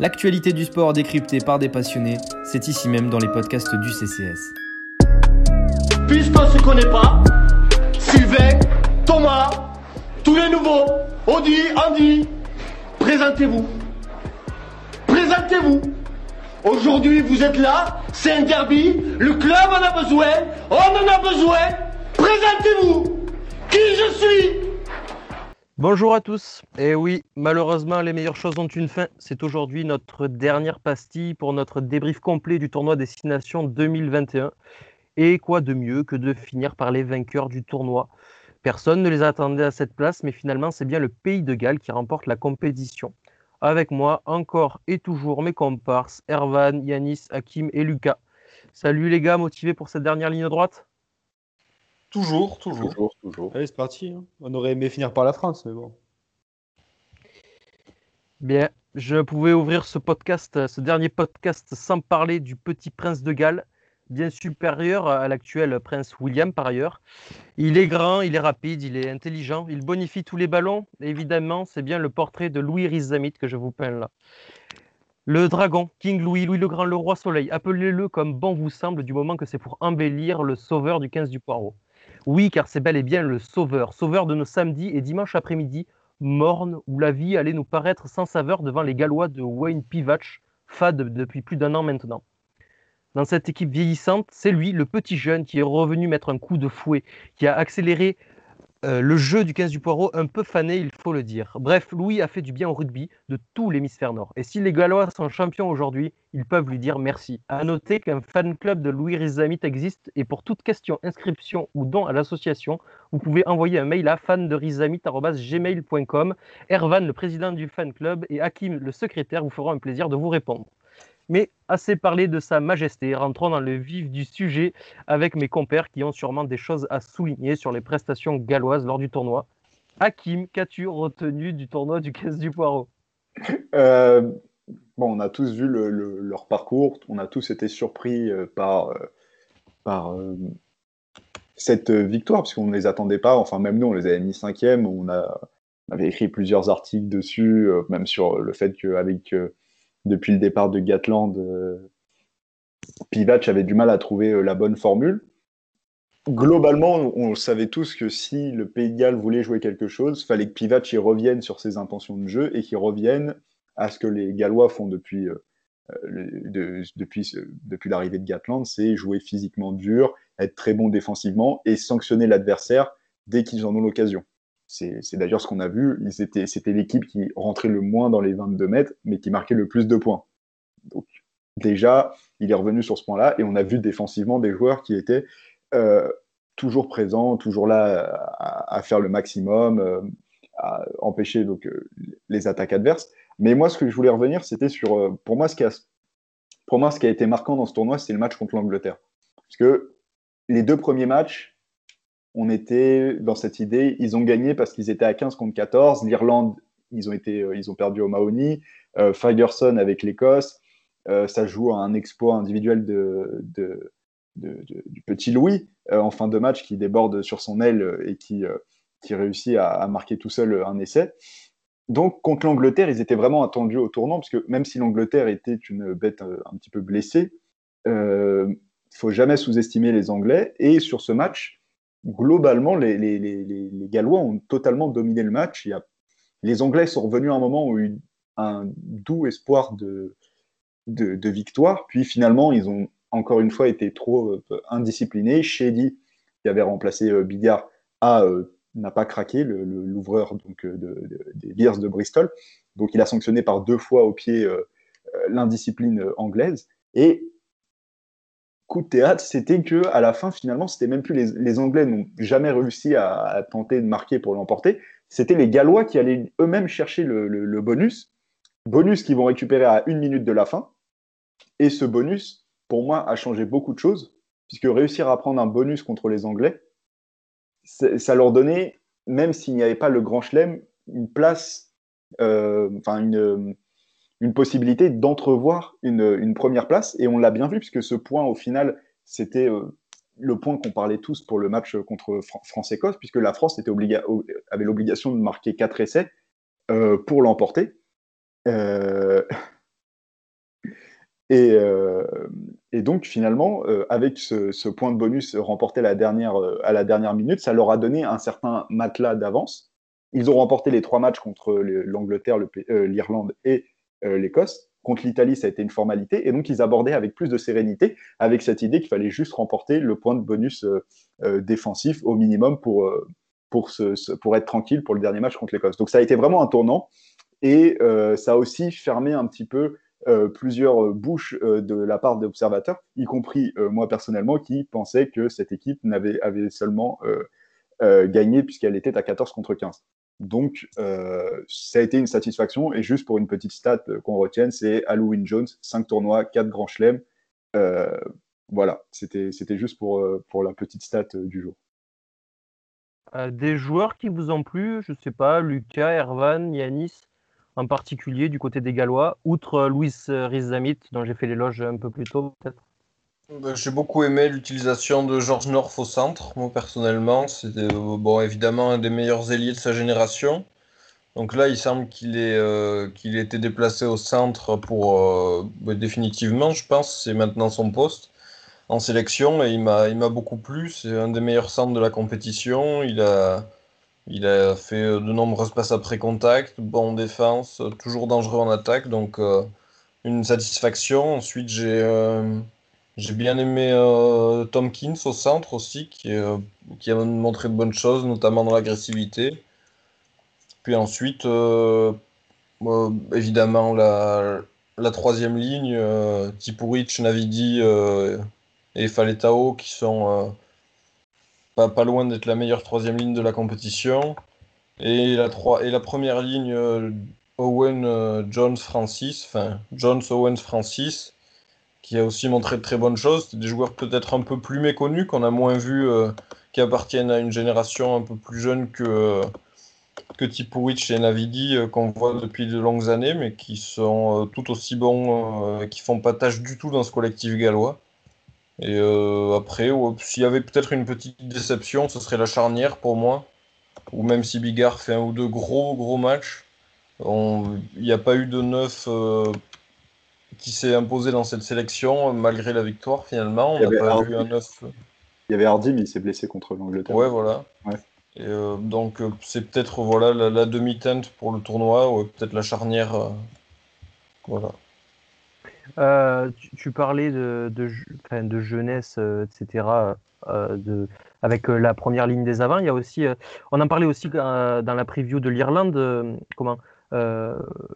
L'actualité du sport décryptée par des passionnés, c'est ici même dans les podcasts du CCS. Puisqu'on ne se connaît pas, Sylvain, Thomas, tous les nouveaux, Audi, Andy, présentez-vous. Présentez-vous. Aujourd'hui, vous êtes là, c'est un derby, le club en a besoin, on en a besoin. Présentez-vous. Qui je suis? Bonjour à tous. Et eh oui, malheureusement, les meilleures choses ont une fin. C'est aujourd'hui notre dernière pastille pour notre débrief complet du tournoi Destination 2021. Et quoi de mieux que de finir par les vainqueurs du tournoi? Personne ne les attendait à cette place, mais finalement, c'est bien le pays de Galles qui remporte la compétition. Avec moi, encore et toujours mes comparses, Ervan, Yanis, Hakim et Lucas. Salut les gars, motivés pour cette dernière ligne droite? Toujours, toujours. Toujours, toujours. Allez, c'est parti. Hein. On aurait aimé finir par la France, mais bon. Bien, je pouvais ouvrir ce podcast, ce dernier podcast, sans parler du petit prince de Galles, bien supérieur à l'actuel prince William par ailleurs. Il est grand, il est rapide, il est intelligent, il bonifie tous les ballons. évidemment, c'est bien le portrait de Louis Rizamit que je vous peins là. Le dragon, King Louis, Louis le Grand, le roi soleil, appelez-le comme bon vous semble du moment que c'est pour embellir le sauveur du 15 du poireau. Oui, car c'est bel et bien le sauveur, sauveur de nos samedis et dimanches après-midi, morne, où la vie allait nous paraître sans saveur devant les Gallois de Wayne Pivach, fade depuis plus d'un an maintenant. Dans cette équipe vieillissante, c'est lui, le petit jeune, qui est revenu mettre un coup de fouet, qui a accéléré euh, le jeu du 15 du poireau, un peu fané, il faut le dire. Bref, Louis a fait du bien au rugby de tout l'hémisphère nord. Et si les Gallois sont champions aujourd'hui, ils peuvent lui dire merci. À noter qu'un fan club de Louis Rizamit existe et pour toute question, inscription ou don à l'association, vous pouvez envoyer un mail à fanderizamit.gmail.com. Ervan, le président du fan club, et Hakim, le secrétaire, vous feront un plaisir de vous répondre. Mais assez parlé de Sa Majesté, rentrons dans le vif du sujet avec mes compères qui ont sûrement des choses à souligner sur les prestations galloises lors du tournoi. Hakim, qu'as-tu retenu du tournoi du 15 du Poireau euh, Bon, on a tous vu leur parcours, on a tous été surpris euh, par, euh, par cette victoire, puisqu'on ne les attendait pas. Enfin, même nous, on les avait mis cinquième. On, on avait écrit plusieurs articles dessus, même sur le fait qu'avec depuis le départ de Gatland, euh, Pivac avait du mal à trouver euh, la bonne formule. Globalement, on savait tous que si le Pays de Galles voulait jouer quelque chose, il fallait que Pivac y revienne sur ses intentions de jeu et qu'il revienne à ce que les Gallois font depuis, euh, depuis, depuis l'arrivée de Gatland, c'est jouer physiquement dur, être très bon défensivement et sanctionner l'adversaire dès qu'ils en ont l'occasion. C'est d'ailleurs ce qu'on a vu. C'était l'équipe qui rentrait le moins dans les 22 mètres, mais qui marquait le plus de points. Donc, déjà, il est revenu sur ce point-là, et on a vu défensivement des joueurs qui étaient euh, toujours présents, toujours là à, faire le maximum, euh, à empêcher donc, euh, les attaques adverses. Mais moi, ce que je voulais revenir, c'était sur, pour moi, ce qui a, pour moi, ce qui a été marquant dans ce tournoi, c'est le match contre l'Angleterre. Parce que les deux premiers matchs, on était dans cette idée, ils ont gagné parce qu'ils étaient à 15 contre 14. L'Irlande, ils ont, été, euh, ils ont perdu au Mahoney. Euh, avec l'Écosse. Euh, ça joue à un exploit individuel de, du petit Louis en fin de match qui déborde sur son aile et qui, qui réussit à, marquer tout seul un essai. Donc, contre l'Angleterre, ils étaient vraiment attendus au tournant, parce que même si l'Angleterre était une bête un, petit peu blessée, il faut jamais sous-estimer les Anglais. Et sur ce match, globalement, les, Gallois ont totalement dominé le match. Les Anglais sont revenus à un moment où eu un doux espoir de, victoire. Puis finalement, ils ont encore une fois été trop euh, indisciplinés. Shady, qui avait remplacé euh, Bigard, euh, n'a pas craqué, l'ouvreur donc des Bears de Bristol. Donc il a sanctionné par deux fois au pied l'indiscipline anglaise. Et coup de théâtre, c'était que à la fin, finalement, c'était même plus les, Anglais n'ont jamais réussi à, tenter de marquer pour l'emporter. C'était les Gallois qui allaient eux-mêmes chercher le, bonus, bonus qu'ils vont récupérer à une minute de la fin. Et ce bonus, pour moi, a changé beaucoup de choses, puisque réussir à prendre un bonus contre les Anglais, ça leur donnait, même s'il n'y avait pas le grand chelem, une place, euh, enfin une une possibilité d'entrevoir une, première place. Et on l'a bien vu, puisque ce point, au final, c'était euh, le point qu'on parlait tous pour le match contre France-Écosse, puisque la France était avait l'obligation de marquer quatre essais euh, pour l'emporter. Euh, Et, et, donc finalement, avec ce, point de bonus remporté la, dernière, à la dernière minute, ça leur a donné un certain matelas d'avance. Ils ont remporté les trois matchs contre l'Angleterre, l'Irlande et l'Écosse. Contre l'Italie, ça a été une formalité. Et donc, ils abordaient avec plus de sérénité, avec cette idée qu'il fallait juste remporter le point de bonus défensif au minimum pour, pour, pour être tranquille pour le dernier match contre l'Écosse. Donc ça a été vraiment un tournant et euh, ça a aussi fermé un petit peu euh, plusieurs bouches euh, de la part des observateurs, y compris moi personnellement, qui pensais que cette équipe n'avait avait seulement gagné puisqu'elle était à 14 contre 15. Donc, ça a été une satisfaction. Et juste pour une petite stat qu'on retienne, c'est Halloween Jones, 5 tournois, 4 grands chelems. voilà, c'était juste pour, la petite stat du jour. Euh, des joueurs qui vous ont plu, je sais pas, Lucas, Ervan, Yanis en particulier du côté des Gallois, outre euh, Louis euh, Rizamit, dont j'ai fait l'éloge un peu plus tôt peut-être? J'ai beaucoup aimé l'utilisation de George North au centre, moi personnellement. C'était bon, évidemment un des meilleurs ailiers de sa génération. Donc là, il semble qu'il ait, qu'il ait été déplacé au centre pour bah, définitivement, je pense, c'est maintenant son poste en sélection et il m'a, beaucoup plu. C'est un des meilleurs centres de la compétition. Il a, il a fait de nombreuses passes après contact, bon défense, toujours dangereux en attaque, donc euh, une satisfaction. Ensuite, j'ai, euh, j'ai bien aimé euh, Tompkins au centre aussi, qui, qui a montré de bonnes choses, notamment dans l'agressivité. Puis ensuite, évidemment, la, la troisième ligne, Tipuric, Navidi et Faletao qui sont euh, pas, pas loin d'être la meilleure troisième ligne de la compétition. Et la, et la première ligne, euh, Owen euh, Jones Francis, enfin Jones Owens Francis, qui a aussi montré de très bonnes choses. Des joueurs peut-être un peu plus méconnus, qu'on a moins vus, qui appartiennent à une génération un peu plus jeune que, que Tipuric et Navidi, qu'on voit depuis de longues années, mais qui sont tout aussi bons, qui font pas tâche du tout dans ce collectif gallois. Et euh, après, s'il y avait peut-être une petite déception, ce serait la charnière pour moi. Ou même si Bigard fait un ou deux gros gros matchs, il n'y a pas eu de neuf euh, qui s'est imposé dans cette sélection malgré la victoire finalement. On n'a pas eu un neuf. Il y avait Hardy, mais il s'est blessé contre l'Angleterre. Ouais, voilà. Et euh, donc c'est peut-être voilà la, demi-teinte pour le tournoi, ou peut-être la charnière. voilà. Euh, tu, parlais de, de, jeunesse, euh, etc. Euh, de, avec la première ligne des avants. Il y a aussi, on en parlait aussi dans la preview de l'Irlande. comment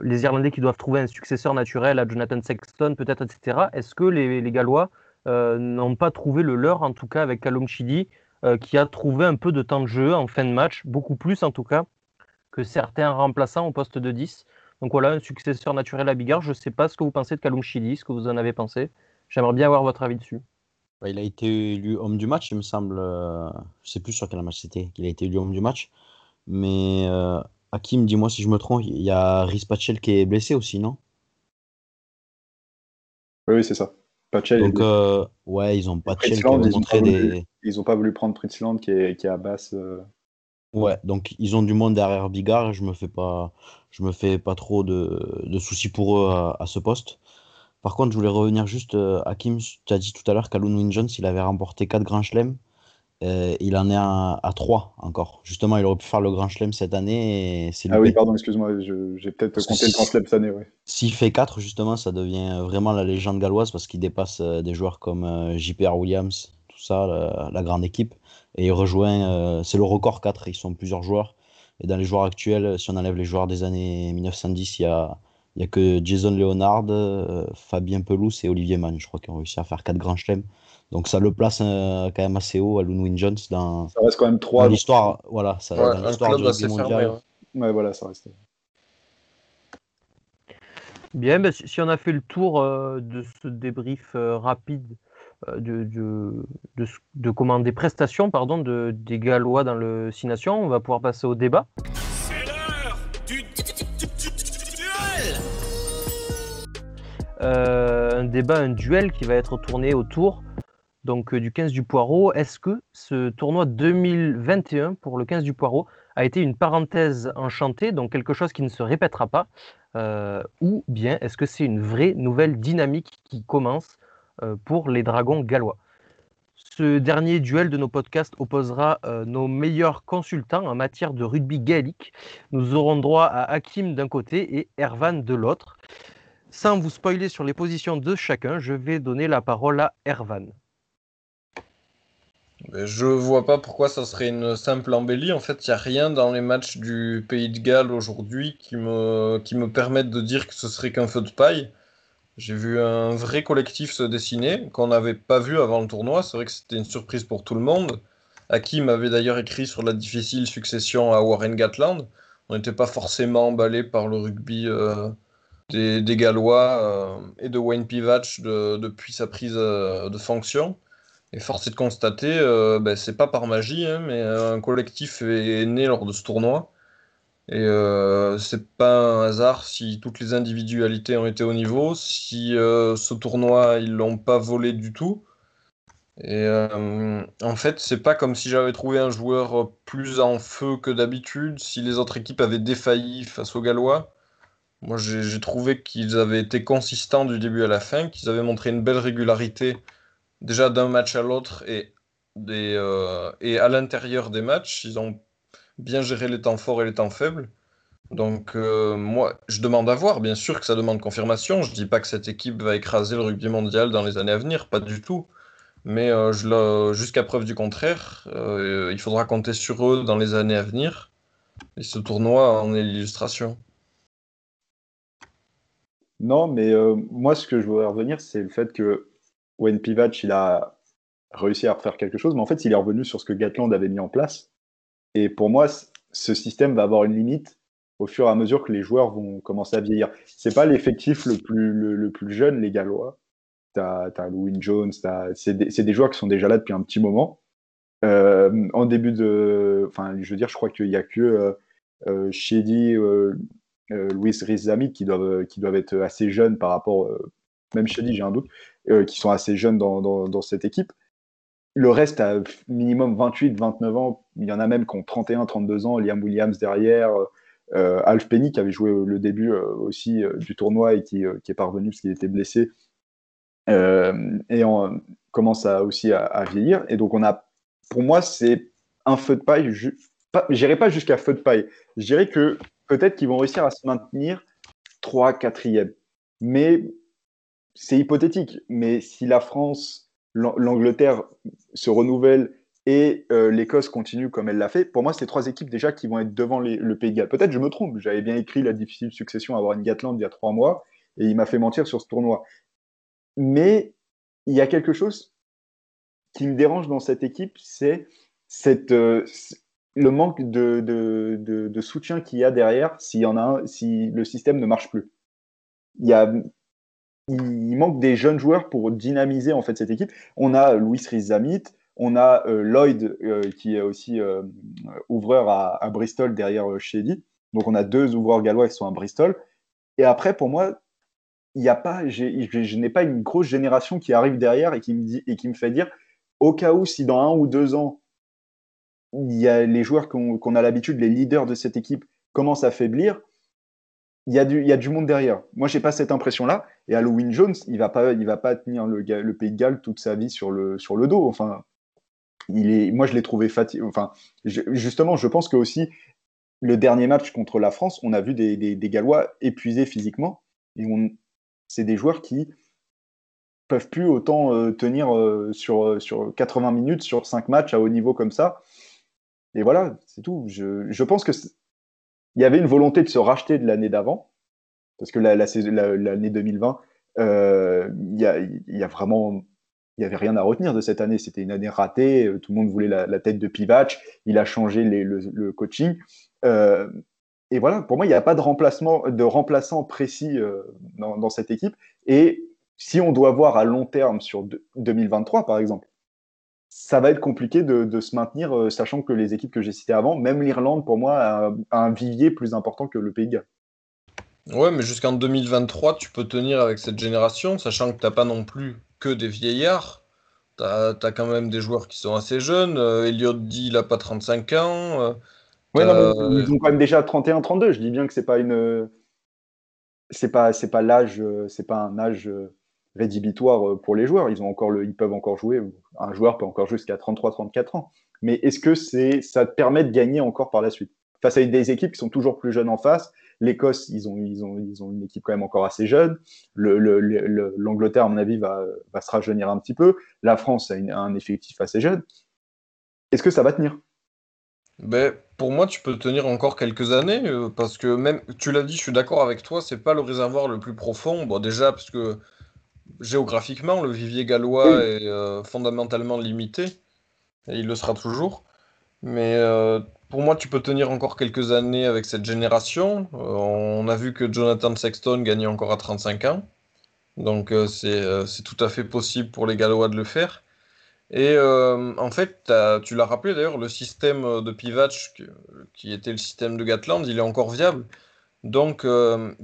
les Irlandais qui doivent trouver un successeur naturel à Jonathan Sexton, peut-être, etc. Est-ce que les, Gallois n'ont pas trouvé le leur, en tout cas avec Callum Chidi, qui a trouvé un peu de temps de jeu en fin de match, beaucoup plus en tout cas que certains remplaçants au poste de 10 donc voilà, un successeur naturel à Bigard. Je ne sais pas ce que vous pensez de Kaloum Chili, ce que vous en avez pensé. J'aimerais bien avoir votre avis dessus. Bah, il a été élu homme du match, il me semble. Euh, je ne sais plus sur quel match c'était qu'il a été élu homme du match. Mais euh, Hakim, dis-moi si je me trompe, il y a Rhys Patchell qui est blessé aussi, non? Oui, c'est ça. Patchell Donc, euh, ouais, ils ont qui a montré des. Ils n'ont pas voulu prendre Pritzland qui est, qui est à basse. Ouais, donc ils ont du monde derrière Bigard. Je me fais pas, je me fais pas trop de, de soucis pour eux à, ce poste. Par contre, je voulais revenir juste euh, Kim. Tu as dit tout à l'heure qu'Alun Jones, il avait remporté 4 grands chelems. Euh, il en est à, à 3 encore. Justement, il aurait pu faire le grand chelem cette année. ah oui, pardon, excuse-moi, j'ai peut-être compté le grand chelem cette année. Ouais. S'il fait 4, justement, ça devient vraiment la légende galloise parce qu'il dépasse euh, des joueurs comme JPR Williams, tout ça, la grande équipe. Et il rejoint, euh, c'est le record 4, ils sont plusieurs joueurs. Et dans les joueurs actuels, si on enlève les joueurs des années 1910, il y a, il y a que Jason Leonard, euh, Fabien Pelouse et Olivier Mann, je crois, qui ont réussi à faire 4 grands chelems. Donc ça le place euh, quand même assez haut à Loonwin Jones dans, ça reste quand même 3 l'histoire voilà, ça, dans l'histoire du rugby mondial. ouais. voilà, ça reste. Bien, ben, si on a fait le tour de ce débrief rapide euh, de, de, de, comment, des prestations pardon, de, des Gallois dans le Six Nations. On va pouvoir passer au débat. C'est l'heure du duel euh, Un débat, un duel qui va être tourné autour donc, euh, du 15 du Poireau. Est-ce que ce tournoi 2021 pour le 15 du Poireau a été une parenthèse enchantée, donc quelque chose qui ne se répétera pas, euh, ou bien est-ce que c'est une vraie nouvelle dynamique qui commence euh, pour les Dragons gallois? Ce dernier duel de nos podcasts opposera nos meilleurs consultants en matière de rugby gaélique. Nous aurons droit à Hakim d'un côté et Ervan de l'autre. Sans vous spoiler sur les positions de chacun, je vais donner la parole à Ervan. Je vois pas pourquoi ça serait une simple embellie. En fait, il n'y a rien dans les matchs du Pays de Galles aujourd'hui qui me, qui me permettent de dire que ce serait qu'un feu de paille. J'ai vu un vrai collectif se dessiner qu'on n'avait pas vu avant le tournoi. C'est vrai que c'était une surprise pour tout le monde. Hakim avait d'ailleurs écrit sur la difficile succession à Warren Gatland. On n'était pas forcément emballé par le rugby euh, des, des, Gallois euh, et de Wayne Pivac depuis sa prise euh, de fonction. Et force est de constater, euh, ben, c'est pas par magie, hein, mais un collectif est né lors de ce tournoi. Et euh, c'est pas un hasard si toutes les individualités ont été au niveau, si euh, ce tournoi ils l'ont pas volé du tout. Et euh, en fait, c'est pas comme si j'avais trouvé un joueur plus en feu que d'habitude, si les autres équipes avaient défailli face aux Gallois. Moi, j'ai trouvé qu'ils avaient été consistants du début à la fin, qu'ils avaient montré une belle régularité déjà d'un match à l'autre et, euh, et à l'intérieur des matchs, ils ont bien géré les temps forts et les temps faibles. Donc euh, moi, je demande à voir, bien sûr que ça demande confirmation. Je dis pas que cette équipe va écraser le rugby mondial dans les années à venir, pas du tout. Mais euh, jusqu'à preuve du contraire, il faudra compter sur eux dans les années à venir. Et ce tournoi en est l'illustration. Non, mais moi, ce que je voudrais revenir, c'est le fait que Wayne Pivac, il a réussi à refaire quelque chose, mais en fait, il est revenu sur ce que Gatland avait mis en place. Et pour moi, ce système va avoir une limite au fur et à mesure que les joueurs vont commencer à vieillir. C'est pas l'effectif le plus, jeune, les Gallois. T'as as Louis Jones, c'est des, joueurs qui sont déjà là depuis un petit moment. Euh, en début de. Enfin, je veux dire, je crois qu'il n'y a que euh, euh, Shady, euh, euh Louis Rizami qui doivent, qui doivent être assez jeunes par rapport. même Shady, j'ai un doute. Euh, qui sont assez jeunes dans, dans, cette équipe. Le reste a minimum 28, 29 ans. Il y en a même qui ont 31, 32 ans. Liam Williams derrière. Euh, Alf Penny qui avait joué le début euh, aussi du tournoi et qui, qui est parvenu parce qu'il était blessé. et on commence à, aussi à, vieillir. Et donc, on a, pour moi, c'est un feu de paille. Je n'irai pas jusqu'à feu de paille. Je dirais que peut-être qu'ils vont réussir à se maintenir 3, 4e. Mais c'est hypothétique, mais si la France, l'Angleterre se renouvelle et euh, l'Écosse continue comme elle l'a fait, pour moi, c'est trois équipes déjà qui vont être devant le Pays de Galles. Peut-être je me trompe, j'avais bien écrit la difficile succession à Warren Gatland il y a trois mois, et il m'a fait mentir sur ce tournoi. Mais il y a quelque chose qui me dérange dans cette équipe, c'est euh, le manque de, de, de soutien qu'il y a derrière s'il y en a un, si le système ne marche plus. Il y a il manque des jeunes joueurs pour dynamiser en fait cette équipe. On a Louis Rizamit, on a euh, Lloyd euh, qui est aussi euh, ouvreur à, Bristol derrière Shady. Donc on a deux ouvreurs gallois qui sont à Bristol. Et après, pour moi, il n'y a pas, je n'ai pas une grosse génération qui arrive derrière et qui me dit et qui me fait dire, au cas où si dans un ou deux ans il y a les joueurs qu'on a l'habitude, les leaders de cette équipe commencent à faiblir, il y, a du, il y a du monde derrière. Moi, j'ai pas cette impression-là. Et Halloween Jones, il va va pas tenir le, Pays de Galles toute sa vie sur le, sur le dos. Enfin, il est, moi, je l'ai trouvé fatigué. Enfin, justement, je pense que aussi le dernier match contre la France, on a vu des, des, Gallois épuisés physiquement. Et c'est des joueurs qui peuvent plus autant euh, tenir euh, sur, sur 80 minutes, sur 5 matchs à haut niveau comme ça. Et voilà, c'est tout. Je, je pense que il y avait une volonté de se racheter de l'année d'avant, parce que l'année 2020, euh, il, y a, vraiment, il y avait rien à retenir de cette année. C'était une année ratée. Euh, tout le monde voulait la, tête de Pivac. Il a changé le, coaching. Euh, et voilà, pour moi, il n'y a pas de remplacement, de remplaçant précis dans, cette équipe. Et si on doit voir à long terme sur 2023, par exemple, ça va être compliqué de, se maintenir, euh, sachant que les équipes que j'ai citées avant, même l'Irlande, pour moi, a, un vivier plus important que le Pays de Galles. Ouais, mais jusqu'en 2023, tu peux tenir avec cette génération, sachant que tu n'as pas non plus que des vieillards. Tu as, quand même des joueurs qui sont assez jeunes. Euh, Elliot D, il n'a pas 35 ans. Euh, Ouais, non, ils ont quand même déjà 31-32. Je dis bien que c'est pas une. C'est pas, pas l'âge, c'est pas un âge rédhibitoire pour les joueurs. Ils, ont encore le, ils peuvent encore jouer. Un joueur peut encore jouer jusqu'à 33-34 ans. Mais est-ce que c'est, ça te permet de gagner encore par la suite? Face à des équipes qui sont toujours plus jeunes en face, l'Écosse, ils ont, ils, ont, ils ont une équipe quand même encore assez jeune. L'Angleterre, à mon avis, va, va se rajeunir un petit peu. La France a, un effectif assez jeune. Est-ce que ça va tenir? Ben, pour moi, tu peux tenir encore quelques années, euh, parce que même, tu l'as dit, je suis d'accord avec toi, c'est pas le réservoir le plus profond. Bon, déjà, parce que géographiquement, le vivier gallois est euh, fondamentalement limité, et il le sera toujours. Mais euh, pour moi, tu peux tenir encore quelques années avec cette génération. Euh, on a vu que Jonathan Sexton gagnait encore à 35 ans. Donc c'est tout à fait possible pour les Gallois de le faire. Et en fait, tu l'as rappelé d'ailleurs, le système de Pivatch, qui était le système de Gatland, il est encore viable. Donc,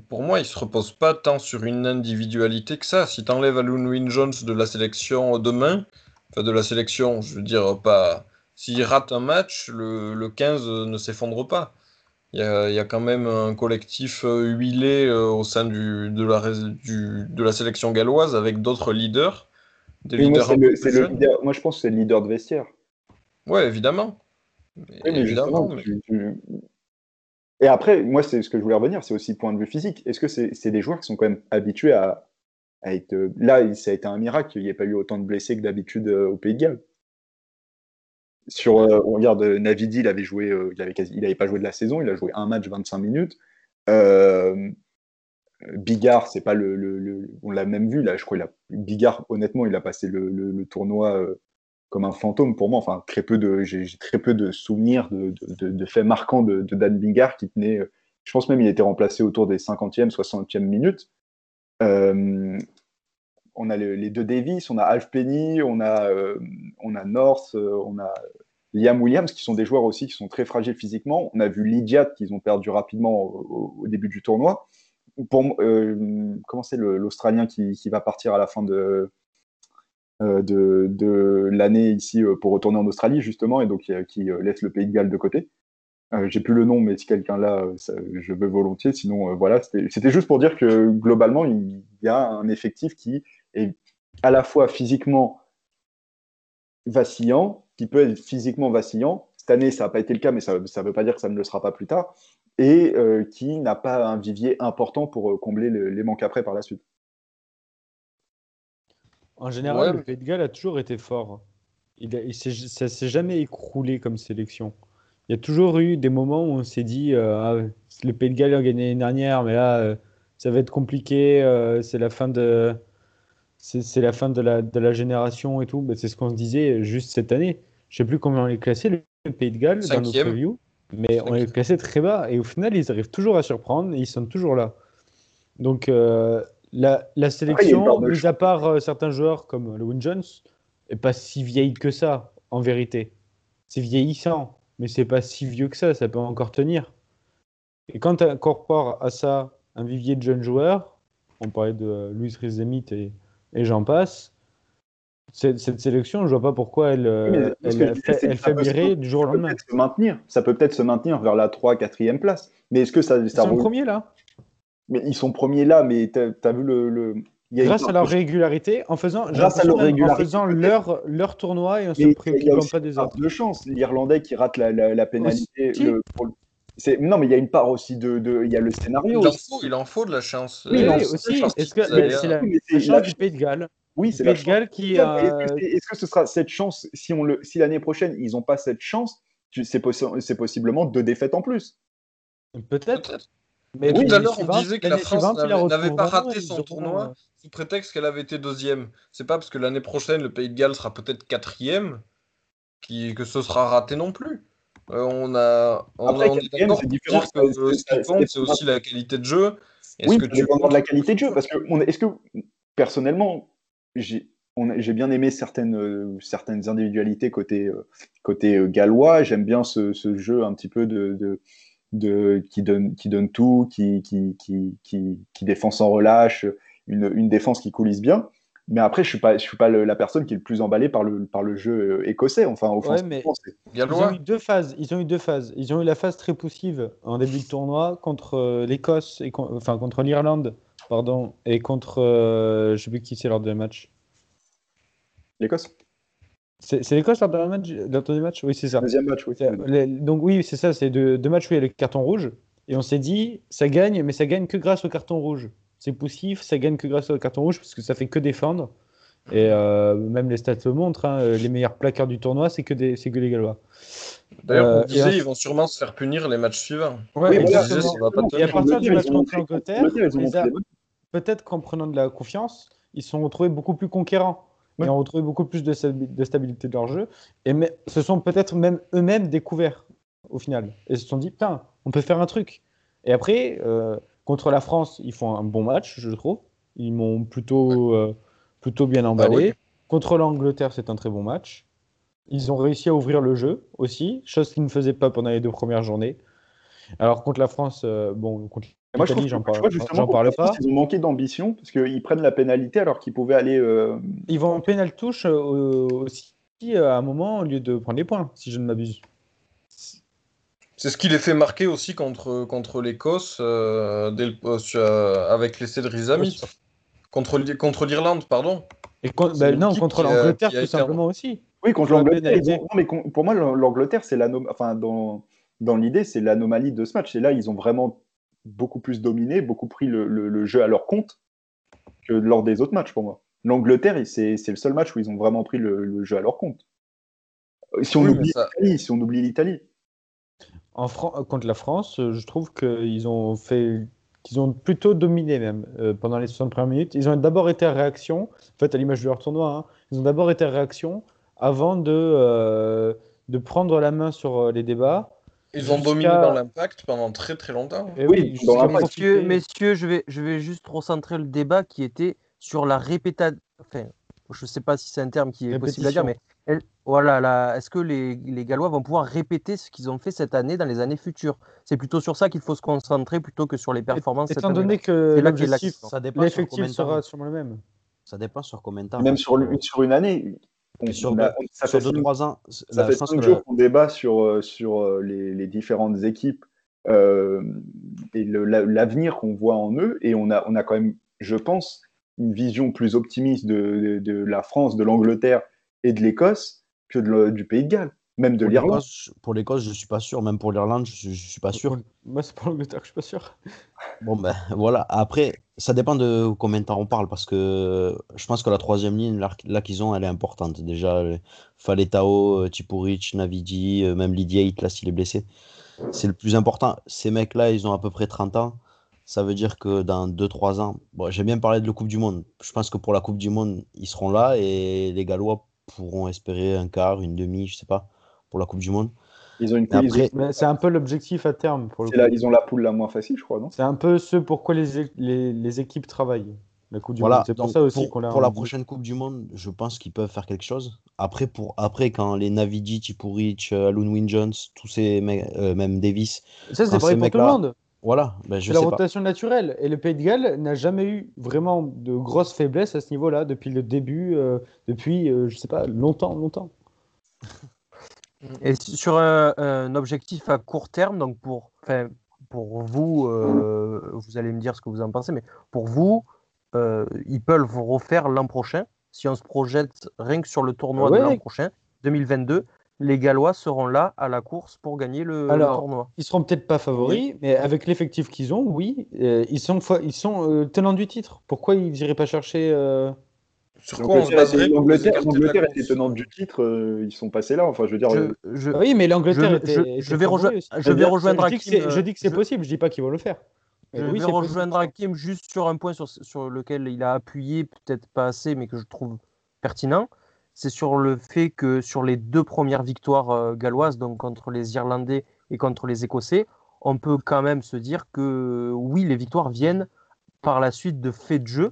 pour moi, il ne se repose pas tant sur une individualité que ça. Si tu enlèves Alun Win Jones de la sélection demain, enfin de la sélection, je veux dire, pas, s'il rate un match, le, 15 ne s'effondre pas. Il y, a, quand même un collectif euh, huilé euh, au sein du, de, la, de la sélection galloise avec d'autres leaders. Des leaders moi, le, moi, je pense que c'est le leader de vestiaire. Ouais, évidemment. évidemment Et après, moi, c'est ce que je voulais revenir, c'est aussi point de vue physique. Est-ce que c'est des joueurs qui sont quand même habitués à, être. Euh, là, ça a été un miracle qu'il n'y ait pas eu autant de blessés que d'habitude au Pays de Galles sur, euh, on regarde euh, Navidi, il avait joué, euh, il pas joué de la saison, il a joué un match 25 minutes. Bigard, c'est pas le, on l'a même vu là, je crois. Bigard, honnêtement, il a passé le, tournoi comme un fantôme pour moi. Enfin, très peu de, j'ai très peu de souvenirs de, faits marquants de, Dan Bigard qui tenait. Je pense même il était remplacé autour des 50e, 60e minutes. on a les, deux Davis, on a Alf Penny, on a, on a North, on a Liam Williams, qui sont des joueurs aussi qui sont très fragiles physiquement. On a vu Lydiat, qu'ils ont perdu rapidement au, début du tournoi. Pour, euh, comment c'est l'Australien qui, va partir à la fin de, euh, de, l'année ici euh, pour retourner en Australie, justement, et donc qui, laisse le pays de Galles de côté. J'ai plus le nom, mais si quelqu'un là, je veux volontiers. Sinon, voilà, c'était juste pour dire que globalement, il y a un effectif qui est à la fois physiquement vacillant, qui peut être physiquement vacillant. Cette année, ça n'a pas été le cas, mais ça ne veut pas dire que ça ne le sera pas plus tard. Et euh, qui n'a pas un vivier important pour euh, combler les manques après par la suite. En général, le Pays de Galles a toujours été fort. Il, a, ça s'est jamais écroulé comme sélection. Il y a toujours eu des moments où on s'est dit euh, ah, le Pays de Galles a gagné l'année dernière, mais là, ça va être compliqué. c'est la fin de c'est la fin de la, de la, génération et tout. Bah, c'est ce qu'on se disait juste cette année. Je sais plus combien on est classé, le Pays de Galles, dans nos previews, mais on est classé très bas. Et au final, ils arrivent toujours à surprendre et ils sont toujours là. Donc, euh, la, la, sélection, mis à part euh, certains joueurs comme le Win Jones, n'est pas si vieille que ça, en vérité. C'est vieillissant, mais c'est pas si vieux que ça, ça peut encore tenir. Et quand tu incorpores à ça un vivier de jeunes joueurs, on parlait de euh, Louis Rizemit et et j'en passe. Cette, sélection, je vois pas pourquoi elle, euh, elle, fait, du jour au lendemain. Se maintenir. Ça peut peut-être se maintenir vers la 3 4e place. Mais est-ce que ça. Ils sont premiers là mais Ils sont premiers là, mais tu as, vu le. Grâce à leur régularité, en faisant, Grâce à leur, régularité, en faisant leur, leur tournoi et en se préoccupant pas des autres. de chance. L'Irlandais qui rate la, la, pénalité. Non, mais il y a une part aussi de. de... Il y a le scénario. Il en, faut, il en faut de la chance. Oui, aussi. Est-ce que c'est la, chance du Pays de Galles? Oui, c'est la Galles qui. Est-ce que, ce sera cette chance si, on le... si l'année prochaine ils n'ont pas cette chance, c'est possiblement deux défaites en plus Peut-être. Mais tout à l'heure, on disait que la France n'avait pas raté son tournoi euh, sous prétexte qu'elle avait été deuxième. C'est pas parce que l'année prochaine, le Pays de Galles sera peut-être quatrième que ce sera raté non plus. Euh, on a, on, Après, on est d'accord que ce qui compte, c'est aussi la qualité de jeu. oui, que tu... de la qualité de jeu, parce que est-ce que personnellement, j'ai bien aimé certaines, euh, certaines individualités côté, euh, côté gallois. J'aime bien ce, ce, jeu un petit peu de, de, de, qui, donne, qui donne tout, qui, qui, qui, qui, qui défend sans relâche, une, une défense qui coulisse bien. Mais après, je suis pas, je suis pas le- la personne qui est le plus emballée par le, par le jeu euh, écossais. Enfin, offensivement, c'est- Ils ont eu deux phases. Ils ont eu deux phases. Ils ont eu la phase très poussive en début de tournoi contre euh, l'Écosse et con- enfin contre l'Irlande, pardon, et contre euh, je sais plus qui c'est lors des matchs. l'Écosse? C'est c'est l'Écosse lors d'un match, des matchs Oui, c'est ça. Deuxième match, oui. Les- Donc oui, c'est ça. C'est deux, deux matchs où il y a le carton rouge et on s'est dit ça gagne, mais ça gagne que grâce au carton rouge. C'est poussif, ça gagne que grâce au carton rouge parce que ça fait que défendre. Et euh, même les stats le montrent, hein, les meilleurs plaqueurs du tournoi, c'est que, des, c'est que les Gallois. D'ailleurs, Euh, on disait, ils vont sûrement se faire punir les matchs suivants. Ouais, Oui, on voilà, disait, ça va pas Et à partir du match contre l'Angleterre, peut-être qu'en prenant de la confiance, ils se sont retrouvés beaucoup plus conquérants. Ouais. Et ont retrouvé beaucoup plus de, stabi- de stabilité de leur jeu. Et mais, se sont peut-être même eux-mêmes découverts au final. Et se sont dit, putain, on peut faire un truc. Et après, euh, contre la France, ils font un bon match, je trouve. Ils m'ont plutôt, euh, plutôt bien emballé. oui. Contre l'Angleterre, c'est un très bon match. Ils ont réussi à ouvrir le jeu aussi, chose qu'ils ne faisaient pas pendant les deux premières journées. Alors contre la France, euh, bon, contre Moi, je j'en que- parle, tu vois, justement, parle pas. Ils ont manqué d'ambition parce qu'ils prennent la pénalité alors qu'ils pouvaient aller. euh, Ils vont en pénal touche euh, aussi euh, à un moment au lieu de prendre les points, si je ne m'abuse. C'est ce qui les fait marquer aussi contre, contre l'Écosse euh, dès le- sur- avec l'essai de Rizami. Contre, contre l'Irlande, pardon. Et con- bah, non, contre l'Angleterre, tout simplement aussi. Oui, contre l'Angleterre. mais pour moi, l'Angleterre, c'est l'anom- enfin, dans, dans l'idée, c'est l'anomalie de ce match. Et là, ils ont vraiment beaucoup plus dominé, beaucoup pris le, le- le jeu à leur compte que lors des autres matchs pour moi. L'Angleterre, c'est le seul match où ils ont vraiment pris le, le jeu à leur compte. Euh, Si on Oui, oublie ça- l'Italie, si on oublie l'Italie. En Fran- euh, contre la France, euh, je trouve qu'ils ont fait qu'ils ont plutôt dominé même euh, pendant les 60 premières minutes. Ils ont d'abord été à réaction, en fait à l'image de leur tournoi, hein, ils ont d'abord été à réaction avant de, euh, de prendre la main sur les débats. Ils ont dominé dans l'impact pendant très très longtemps. Et Oui. Messieurs, messieurs je, vais, je vais juste recentrer le débat qui était sur la répéta... Enfin, je ne sais pas si c'est un terme qui est possible à dire, mais elle- voilà, là, est-ce que les, les Gallois vont pouvoir répéter ce qu'ils ont fait cette année dans les années futures? C'est plutôt sur ça qu'il faut se concentrer plutôt que sur les performances cette Étant année. donné que l'objectif, l'accent. Ça dépend sur l'effectif sera sûrement le même. Ça dépend sur combien de temps. Même sur, sur une année, on, Et sur on a- on- ça sur fait 2-3 ans, Ça fait cinq jours qu'on débat sur, euh, sur euh, les, les différentes équipes euh, et la- l'avenir qu'on voit en eux. Et on a, on a quand même, je pense, une vision plus optimiste de, de, de la France, de l'Angleterre et de l'Écosse que de du Pays de Galles, même de l'Irlande. pour l'Écosse, je suis pas sûr. Même pour l'Irlande, je, je suis pas sûr. Moi, c'est pour l'Angleterre que je suis pas sûr. Bon, ben voilà. Après, ça dépend de combien de temps on parle parce que je pense que la troisième ligne, là, là qu'ils ont, elle est importante. Déjà, le- Faletao, euh, Tipuric, Navidi, euh, même Lydiate, là, s'il est blessé. C'est le plus important. Ces mecs-là, ils ont à peu près 30 ans. Ça veut dire que dans 2-3 ans, bon, j'ai bien parlé de la Coupe du Monde. Je pense que pour la Coupe du Monde, ils seront là et les Gallois pourront espérer un quart, une demi, je sais pas, pour la Coupe du Monde. Ils ont une Mais ils ont- après- Mais c'est un peu l'objectif à terme pour le c'est coup. la- ils ont la poule la moins facile, je crois, non? C'est un peu ce pourquoi les, les, les équipes travaillent. La Coupe du Voilà, Monde. C'est pour ça aussi pour, qu'on l'a. pour la prochaine Coupe du Monde, je pense qu'ils peuvent faire quelque chose. Après, pour, après quand les Navidi, Tipuric, euh, Alun Wyn Jones, tous ces mecs, euh, même Davis, Ça, c'est pareil ces pour tout le monde. voilà, ben, je C'est la sais pas. rotation naturelle. Et le Pays de Galles n'a jamais eu vraiment de grosses faiblesses à ce niveau-là depuis le début, euh, depuis, euh, je sais pas, longtemps, longtemps. Et sur un, un objectif à court terme, donc pour, pour vous, euh, vous allez me dire ce que vous en pensez, mais pour vous, euh, ils peuvent vous refaire l'an prochain. Si on se projette rien que sur le tournoi Ouais. de l'an prochain, 2022, les Gallois seront là à la course pour gagner le, le Alors, tournoi. Ils seront peut-être pas favoris, mais avec l'effectif qu'ils ont, oui, euh, ils sont, ils sont euh, tenants du titre. Pourquoi ils n'iraient pas chercher euh, Sur quoi on se L'Angleterre baserait était- l'Angleterre tenante du titre, euh, ils sont passés là. Enfin, je veux dire, euh, Je, je- Oui, mais l'Angleterre je- était, je- était vais rejoindre- je vais dire, rejoindre je dis que Hakim, c'est- Je dis que c'est je- possible, je dis pas qu'ils vont le faire. Je oui, vais rejoindre. Hakim juste sur un point sur, sur lequel il a appuyé, peut-être pas assez, mais que je trouve pertinent. C'est sur le fait que sur les deux premières victoires euh, galloises, donc contre les Irlandais et contre les Écossais, on peut quand même se dire que oui, les victoires viennent par la suite de faits de jeu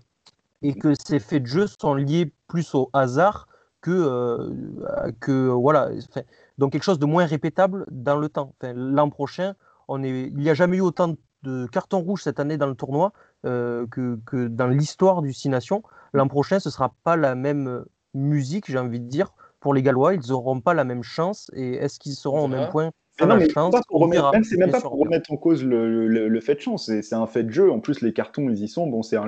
et que ces faits de jeu sont liés plus au hasard que, euh, que voilà. Enfin, donc quelque chose de moins répétable dans le temps. Enfin, L'an prochain, on est, il n'y a jamais eu autant de de carton rouge cette année dans le tournoi euh, que, que dans l'histoire du Six Nations. L'an prochain, ce sera pas la même musique, j'ai envie de dire. Pour les Gallois, ils n'auront pas la même chance. Et est-ce qu'ils seront au même point À non, mais c'est chance pas pour remettre- même, c'est même pas pour remettre en cause le, le- le fait de chance, c'est un fait de jeu. En plus, les cartons, ils y sont. Bon, c'est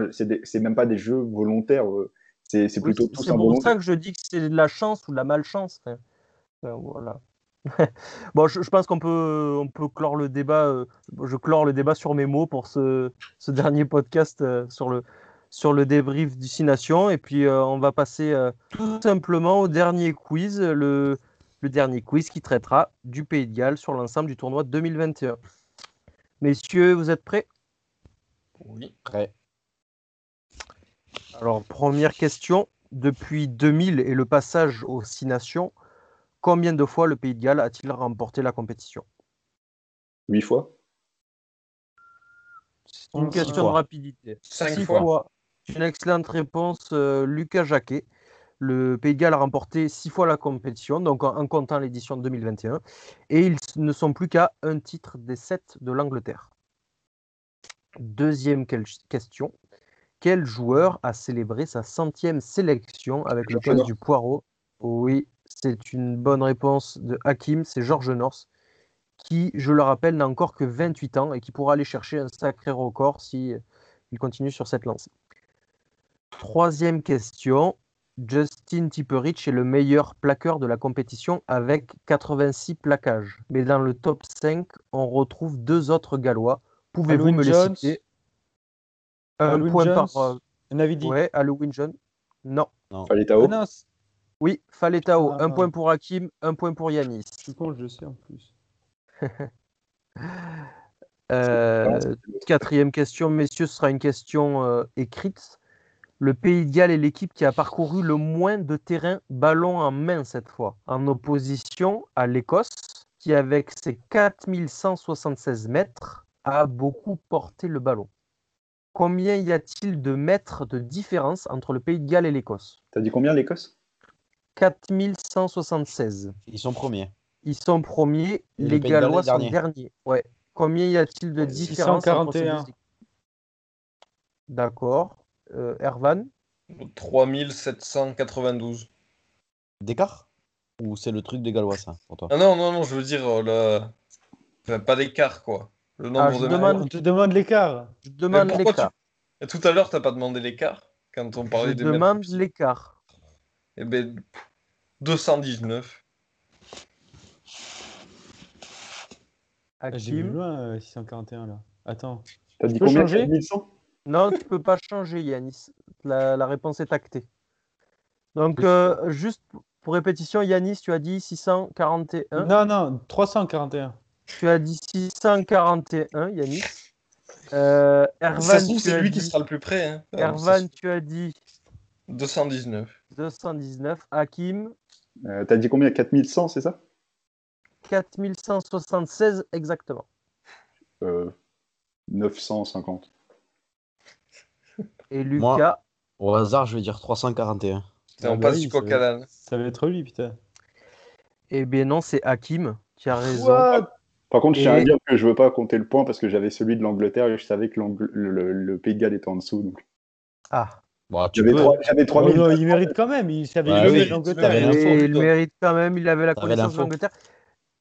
même pas des jeux volontaires. euh, C'est c'est Oui, plutôt c'est- pour ça que je dis que c'est de la chance ou de la malchance. Enfin, voilà. bon, je, je pense qu'on peut, on peut clore le débat. euh, je clore le débat sur mes mots pour ce, ce dernier podcast euh, sur le, sur le débrief du Six Nations. Et puis, euh, on va passer euh, tout simplement au dernier quiz, le, le dernier quiz qui traitera du Pays de Galles sur l'ensemble du tournoi 2021. Messieurs, vous êtes prêts? Oui. Prêt. Alors, première question. Depuis 2000 et le passage aux Six Nations, combien de fois le Pays de Galles a-t-il remporté la compétition? Huit fois. C'est une question fois. de rapidité. Cinq Six fois. C'est Une excellente réponse, euh, Lucas Jacquet. Le Pays de Galles a remporté six fois la compétition, donc en, en comptant l'édition 2021. Et ils ne sont plus qu'à un titre des sept de l'Angleterre. Deuxième question. Quel joueur a célébré sa centième sélection avec le Georges 15 North. du Poireau Oui, c'est une bonne réponse de Hakim, c'est Georges North, qui, je le rappelle, n'a encore que 28 ans et qui pourra aller chercher un sacré record si euh, il continue sur cette lancée. Troisième question. Justin Tipperich est le meilleur plaqueur de la compétition avec 86 plaquages. Mais dans le top 5, on retrouve deux autres Gallois. Pouvez-vous me les Jones. citer? Un point Jones. par. euh, Navidi. ouais, Halloween John. Non. Fallait Tao. non, c'est Oui, Faletao. Ah, un ah. point pour Hakim, un point pour Yanis. je suis con, je le sais en plus. Euh, quatrième question, messieurs, ce sera une question euh, écrite. Le Pays de Galles est l'équipe qui a parcouru le moins de terrain ballon en main cette fois, en opposition à l'Écosse, qui avec ses 4176 mètres a beaucoup porté le ballon. Combien y a-t-il de mètres de différence entre le Pays de Galles et l'Écosse? T'as dit combien l'Écosse? 4176. Ils sont premiers. Ils sont premiers, Et les Gallois sont dernier. derniers. Ouais. Combien y a-t-il de différence entre ces 641. deux équipes? D'accord. Euh, Ervan 3792. D'écart Ou c'est le truc des Gallois, ça, pour toi Ah non, non, non, je veux dire, euh, le... enfin, pas d'écart, quoi. Le nombre Ah, je de demande- On te demande l'écart. Je demande pourquoi l'écart. Et tout à l'heure, t'as pas demandé l'écart quand on Je parlait des mètres demande l'écart. Eh ben, 219. Ah, J'ai vu Hakim loin euh, 641 là. Attends. T'as dit peux combien changer 4100 Non, tu peux pas changer, Yanis. La, la réponse est actée. Donc, euh, juste pour répétition, Yanis, tu as dit 641. Non, non, 341. Tu as dit 641, Yanis. Euh, Ervan, c'est as lui qui dit- sera le plus près. Hein. Ah, Ervan, tu as dit 219. 219. Hakim, Euh, T'as dit combien? 4100, c'est ça? 4176 exactement. euh, 950. Et Moi- Lucas, Au hasard, je vais dire 341. C'est Ah on bah passe oui, du ça coq à l'âne. Ça va être lui, putain. eh bien non, c'est Hakim qui a raison. What Par contre, je tiens Et- à dire que je veux pas compter le point parce que j'avais celui de l'Angleterre et je savais que l'Angl- le, le- le Pays de Galles était en dessous. Donc. Ah, Bon, tu J'avais peux. trois- j'avais Oh 3000. non, il mérite quand même. Il savait Ouais, oui, l'Angleterre. Et il putain. mérite quand même, il avait la connaissance de l'Angleterre.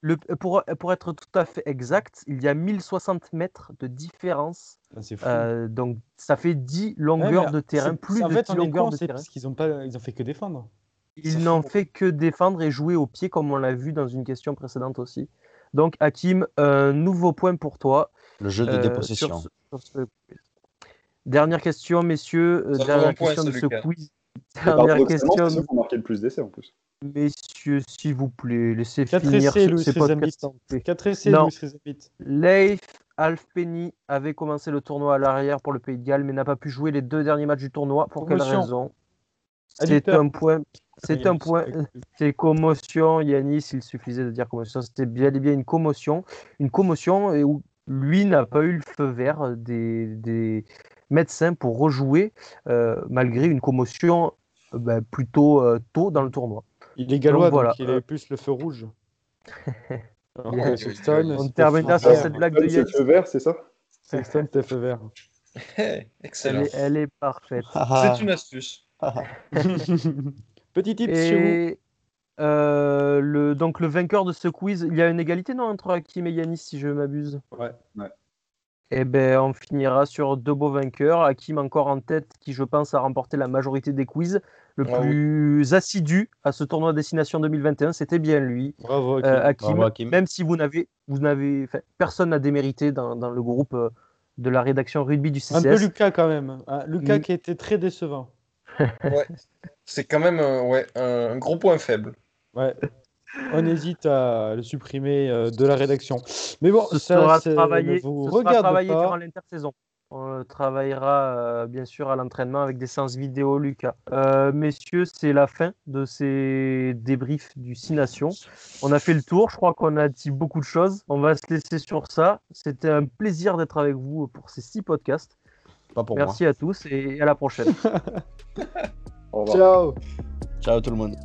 Le, pour, pour être tout à fait exact, il y a 1060 mètres de différence. Ah, C'est fou. euh, donc ça fait 10 Ouais, longueurs de terrain, plus de fait, 10 on est longueurs con, de terrain. parce qu'ils ont pas, ils ont fait que défendre. Ils n'ont fait que défendre et jouer au pied, comme on l'a vu dans une question précédente aussi. Donc, Hakim, un nouveau point pour toi. Le jeu de euh, dépossession. sur ce- sur ce quiz. Dernière question, messieurs. euh, dernière question de ce quiz. Dernière paradoxalement, question, c'est ceux qui ont marqué le plus d'essais en plus. messieurs, s'il vous plaît, laissez finir essais, ce, Louis ces Rezamit. podcasts en paix. 4 essais, Non. Leif Alfpenny avait commencé le tournoi à l'arrière pour le Pays de Galles, mais n'a pas pu jouer les deux derniers matchs du tournoi. Pour quelle raison? C'est un point. C'est un point. C'est commotion, Yanis, il suffisait de dire commotion. C'était bien et bien une commotion. Une commotion et où lui n'a pas eu le feu vert des, des médecins pour rejouer euh, malgré une commotion euh, ben, plutôt euh, tôt dans le tournoi. Il est gallois, Donc, voilà. donc il avait plus le feu rouge. Alors Sexton, On terminera feu sur vert. cette blague de Yanis. feu vert, c'est ça? Sexton TFVR. Hey, Elle excellent. est, elle est parfaite. C'est une astuce. Petit tip chez vous. Et euh, le, donc le vainqueur de ce quiz, il y a une égalité non entre Hakim et Yanis si je m'abuse? Ouais. Ouais. Et ben on finira sur deux beaux vainqueurs. Hakim encore en tête qui je pense a remporté la majorité des quiz. Le Ah oui. plus assidu à ce tournoi Destination 2021, c'était bien lui. Bravo. Hakim. Euh, Hakim, Bravo, Hakim. même si vous n'avez, vous n'avez, personne n'a démérité dans, dans le groupe euh, de la rédaction rugby du Un peu CCS. Lucas quand même. hein. Lucas qui était très décevant. C'est quand même euh, ouais, un, un gros point faible. Ouais. On hésite à le supprimer euh, de la rédaction. Mais bon, Ce ça, sera travaillé, vous ce sera regarde travaillé pas. durant l'intersaison. On euh, travaillera euh, bien sûr à l'entraînement avec des séances vidéo, Lucas. Euh, messieurs, c'est la fin de ces débriefs du 6 Nations. On a fait le tour, je crois qu'on a dit beaucoup de choses. On va se laisser sur ça. C'était un plaisir d'être avec vous pour ces six podcasts. Pas pour moi. Merci à tous et à la prochaine. Au revoir. Ciao. Ciao tout le monde.